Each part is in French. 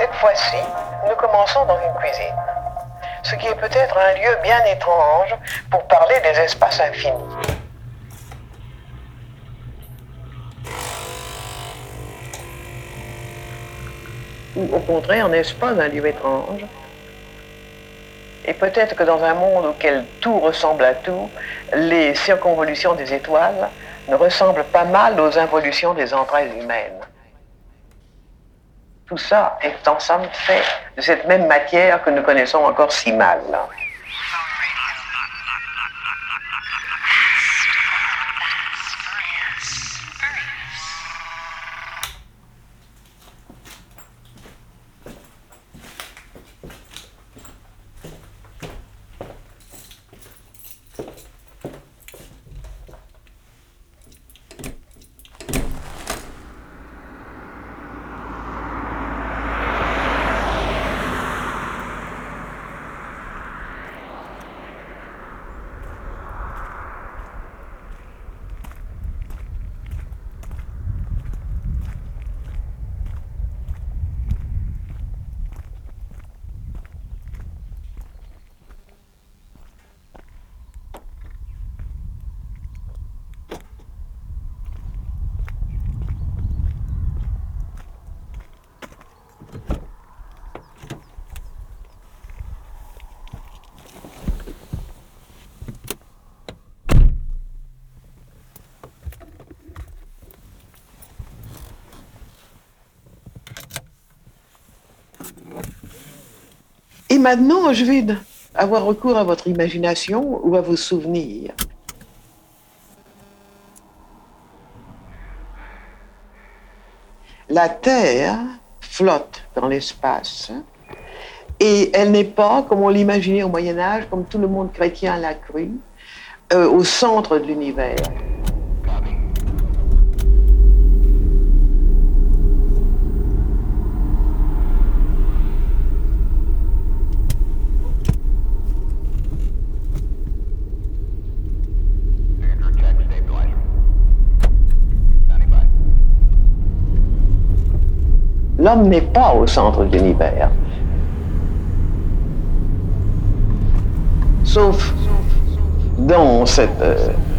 Cette fois-ci, nous commençons dans une cuisine, ce qui est peut-être un lieu bien étrange pour parler des espaces infinis. Ou au contraire, n'est-ce pas un lieu étrange? Et peut-être que dans un monde auquel tout ressemble à tout, les circonvolutions des étoiles ne ressemblent pas mal aux involutions des entrailles humaines. Tout ça est en somme fait de cette même matière que nous connaissons encore si mal. Et maintenant, je vais avoir recours à votre imagination ou à vos souvenirs. La Terre flotte dans l'espace et elle n'est pas, comme on l'imaginait au Moyen Âge, comme tout le monde chrétien l'a cru, euh, au centre de l'univers. L'homme n'est pas au centre de l'univers. Sauf dans cette euh,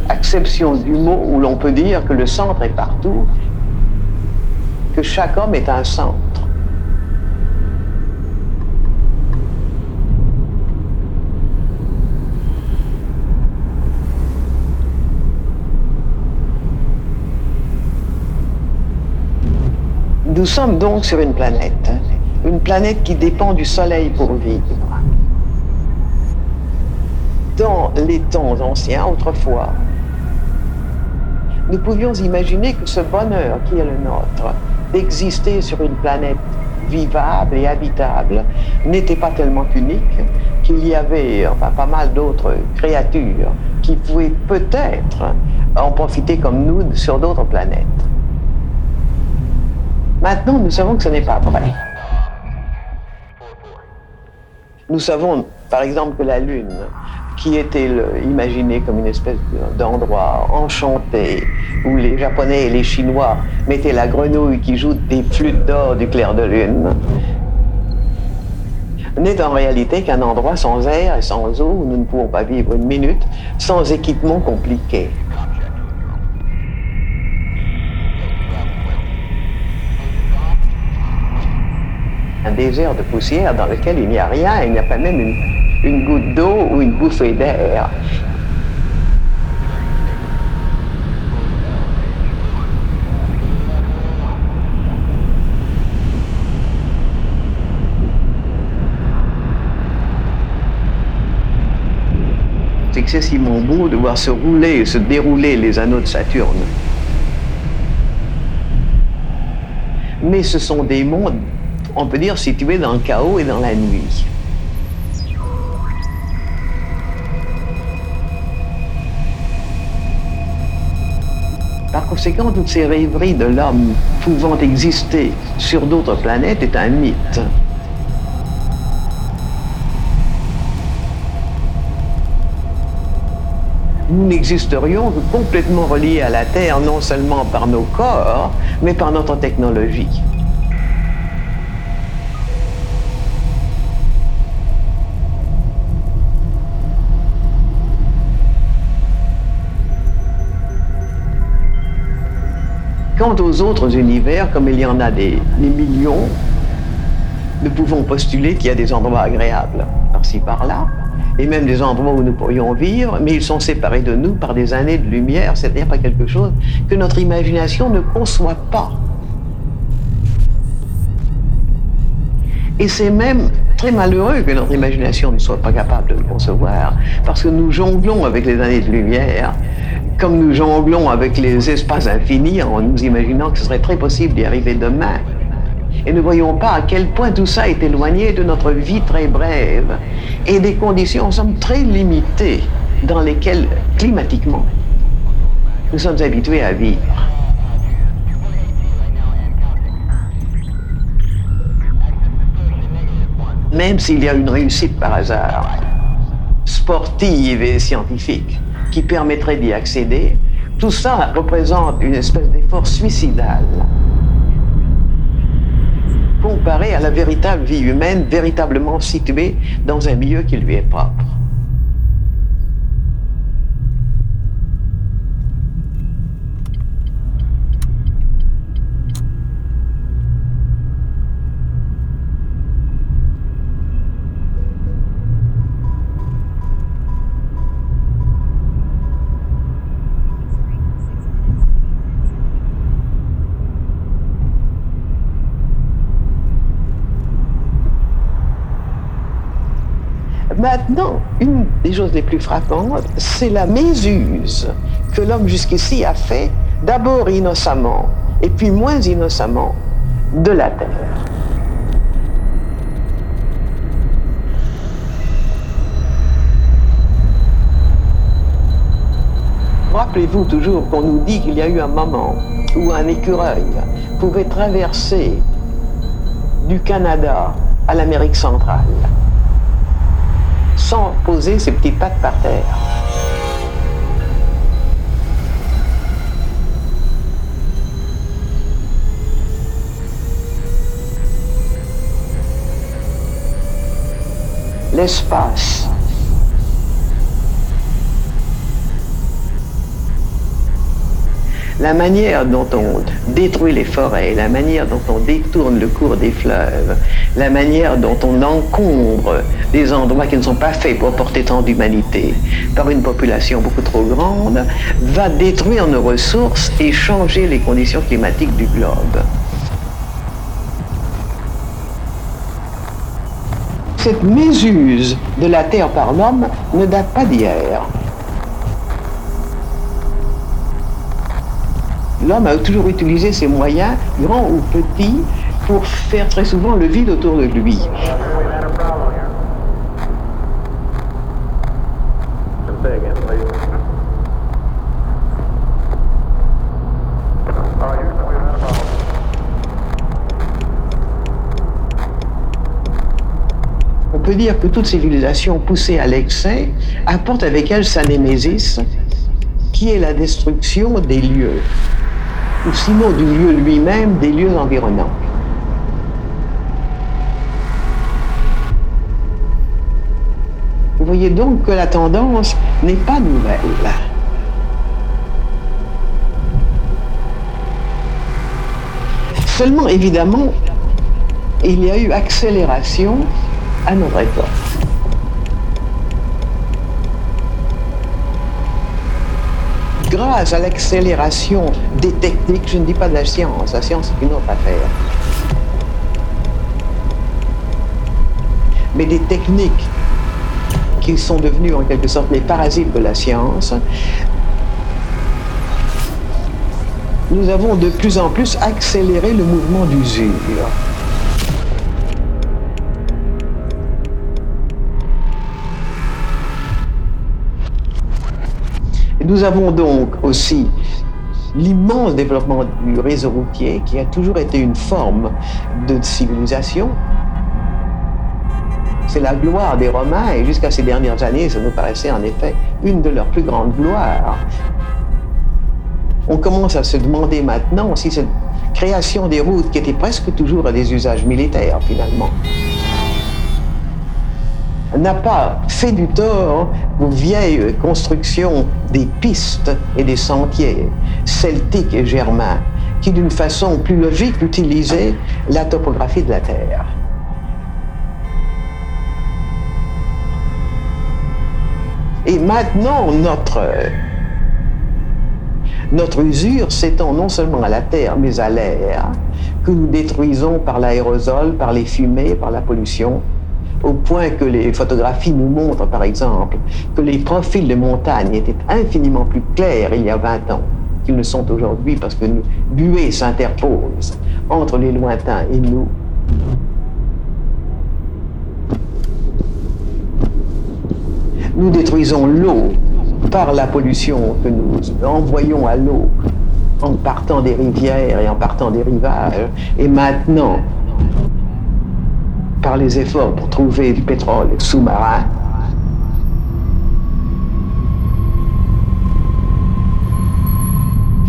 acception du mot où l'on peut dire que le centre est partout, que chaque homme est un centre. Nous sommes donc sur une planète, une planète qui dépend du Soleil pour vivre. Dans les temps anciens, autrefois, nous pouvions imaginer que ce bonheur qui est le nôtre, d'exister sur une planète vivable et habitable, n'était pas tellement unique, qu'il y avait pas mal d'autres créatures qui pouvaient peut-être en profiter comme nous sur d'autres planètes. Maintenant, nous savons que ce n'est pas vrai. Nous savons, par exemple, que la Lune, qui était imaginée comme une espèce d'endroit enchanté, où les Japonais et les Chinois mettaient la grenouille qui joue des flûtes d'or du clair de lune, n'est en réalité qu'un endroit sans air et sans eau où nous ne pouvons pas vivre une minute sans équipement compliqué. Un désert de poussière dans lequel il n'y a rien, il n'y a pas même une, goutte d'eau ou une bouffée d'air. C'est excessivement beau de voir se rouler et se dérouler les anneaux de Saturne. Mais ce sont des mondes on peut dire, situé dans le chaos et dans la nuit. Par conséquent, toutes ces rêveries de l'homme pouvant exister sur d'autres planètes est un mythe. Nous n'existerions que complètement reliés à la Terre, non seulement par nos corps, mais par notre technologie. Quant aux autres univers, comme il y en a des, millions, nous pouvons postuler qu'il y a des endroits agréables par-ci par-là, et même des endroits où nous pourrions vivre, mais ils sont séparés de nous par des années de lumière, c'est-à-dire par quelque chose que notre imagination ne conçoit pas. Et c'est même très malheureux que notre imagination ne soit pas capable de le concevoir, parce que nous jonglons avec les années de lumière, comme nous jonglons avec les espaces infinis en nous imaginant que ce serait très possible d'y arriver demain. Et ne voyons pas à quel point tout ça est éloigné de notre vie très brève et des conditions en somme très limitées dans lesquelles, climatiquement, nous sommes habitués à vivre. même s'il y a une réussite par hasard, sportive et scientifique, qui permettrait d'y accéder, tout ça représente une espèce d'effort suicidal comparé à la véritable vie humaine, véritablement située dans un milieu qui lui est propre. Maintenant, une des choses les plus frappantes, c'est la mésuse que l'homme jusqu'ici a fait, d'abord innocemment, et puis moins innocemment, de la Terre. Rappelez-vous toujours qu'on nous dit qu'il y a eu un moment où un écureuil pouvait traverser du Canada à l'Amérique centrale sans poser ses petites pattes par terre. L'espace la manière dont on détruit les forêts, la manière dont on détourne le cours des fleuves, la manière dont on encombre des endroits qui ne sont pas faits pour porter tant d'humanité par une population beaucoup trop grande, va détruire nos ressources et changer les conditions climatiques du globe. Cette mésuse de la Terre par l'homme ne date pas d'hier. L'homme a toujours utilisé ses moyens, grands ou petits, pour faire très souvent le vide autour de lui. On peut dire que toute civilisation poussée à l'excès apporte avec elle sa némésis, qui est la destruction des lieux ou sinon du lieu lui-même, des lieux environnants. Vous voyez donc que la tendance n'est pas nouvelle. Seulement, évidemment, il y a eu accélération à notre époque. Grâce à l'accélération des techniques, je ne dis pas de la science, la science c'est une autre affaire, mais des techniques qui sont devenues en quelque sorte les parasites de la science, nous avons de plus en plus accéléré le mouvement d'usure. Nous avons donc aussi l'immense développement du réseau routier qui a toujours été une forme de civilisation. C'est la gloire des Romains et jusqu'à ces dernières années, ça nous paraissait en effet une de leurs plus grandes gloires. On commence à se demander maintenant si cette création des routes qui était presque toujours à des usages militaires finalement, n'a pas fait du tort aux vieilles constructions des pistes et des sentiers celtiques et germains qui d'une façon plus logique utilisait la topographie de la Terre. Et maintenant, notre, notre usure s'étend non seulement à la terre, mais à l'air, que nous détruisons par l'aérosol, par les fumées, par la pollution, au point que les photographies nous montrent, par exemple, que les profils de montagne étaient infiniment plus clairs il y a 20 ans qu'ils ne sont aujourd'hui, parce que nous, buée s'interpose entre les lointains et nous. Nous détruisons l'eau par la pollution que nous envoyons à l'eau en partant des rivières et en partant des rivages. Et maintenant, par les efforts pour trouver du pétrole sous-marin,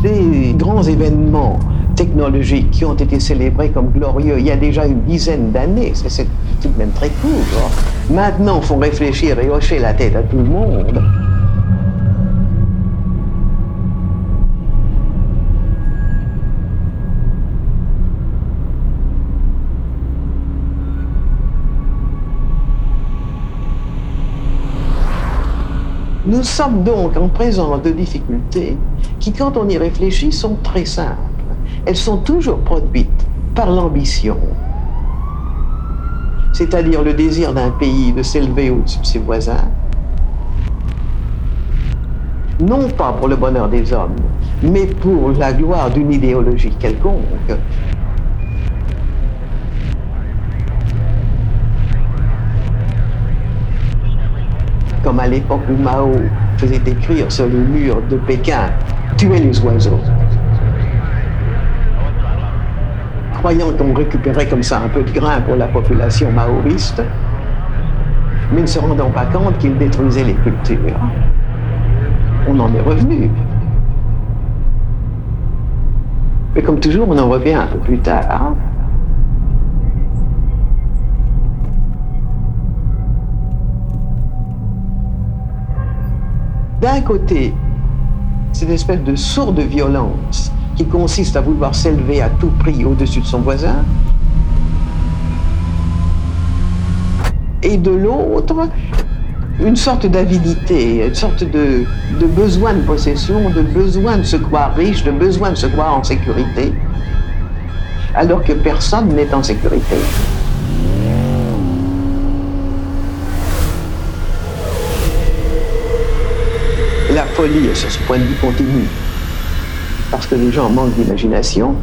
les grands événements technologiques qui ont été célébrés comme glorieux il y a déjà une dizaine d'années, c'est tout de même très court, maintenant font réfléchir et hocher la tête à tout le monde. Nous sommes donc en présence de difficultés qui, quand on y réfléchit, sont très simples. Elles sont toujours produites par l'ambition, c'est-à-dire le désir d'un pays de s'élever au-dessus de ses voisins, non pas pour le bonheur des hommes, mais pour la gloire d'une idéologie quelconque. Comme à l'époque où Mao faisait écrire sur les murs de Pékin, tuer les oiseaux. croyant qu'on récupérait comme ça un peu de grain pour la population maoïste, mais ne se rendant pas compte qu'il détruisait les cultures. On en est revenu. Mais comme toujours, on en revient un peu plus tard. D'un côté, cette espèce de sourde violence qui consiste à vouloir s'élever à tout prix au-dessus de son voisin, et de l'autre, une sorte d'avidité, une sorte de, besoin de possession, de besoin de se croire riche, de besoin de se croire en sécurité, alors que personne n'est en sécurité. La sur ce point de vue, continue parce que les gens manquent d'imagination.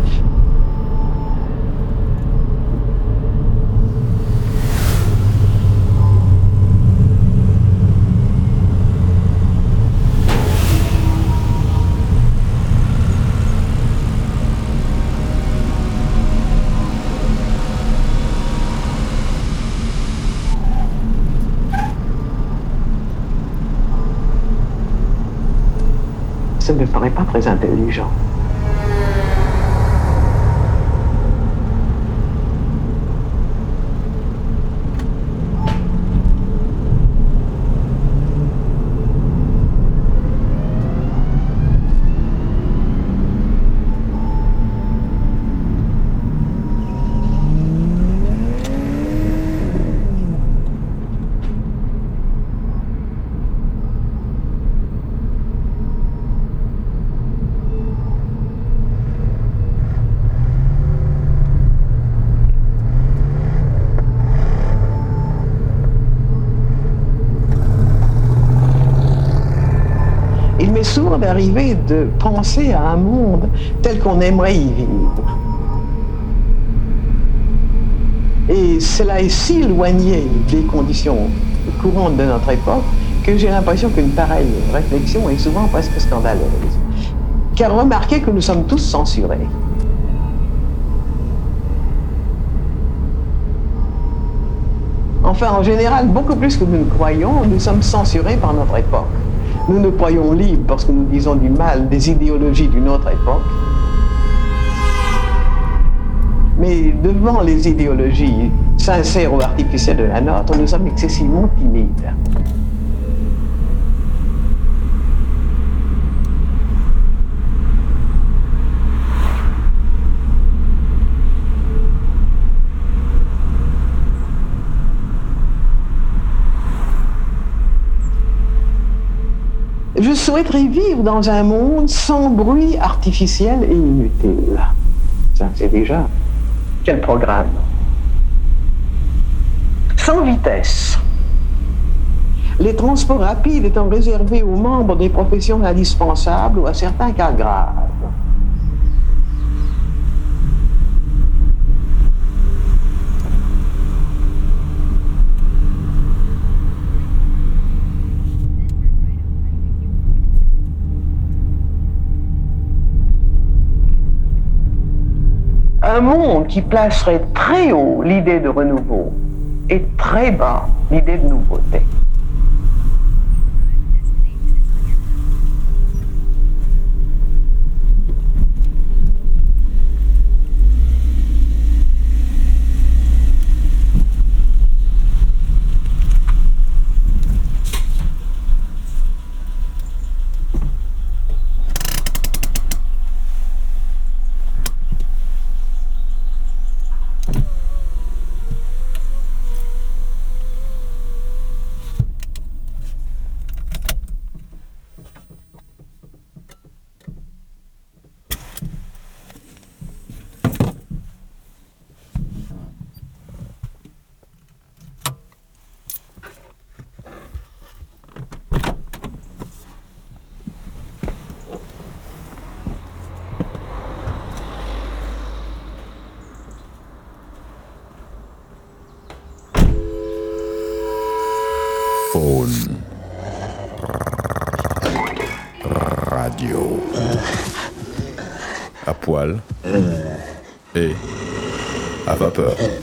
Ça ne me paraît pas très intelligent. D'arriver de penser à un monde tel qu'on aimerait y vivre. Et cela est si éloigné des conditions courantes de notre époque que j'ai l'impression qu'une pareille réflexion est souvent presque scandaleuse. Car remarquez que nous sommes tous censurés. Enfin, en général, beaucoup plus que nous ne croyons, nous sommes censurés par notre époque. Nous nous croyons libres parce que nous disons du mal des idéologies d'une autre époque. Mais devant les idéologies sincères ou artificielles de la nôtre, nous sommes excessivement timides. Je souhaiterais vivre dans un monde sans bruit artificiel et inutile. Ça, c'est déjà quel programme? Sans vitesse. Les transports rapides étant réservés aux membres des professions indispensables ou à certains cas graves. Un monde qui placerait très haut l'idée de renouveau et très bas l'idée de nouveauté. Et à vapeur.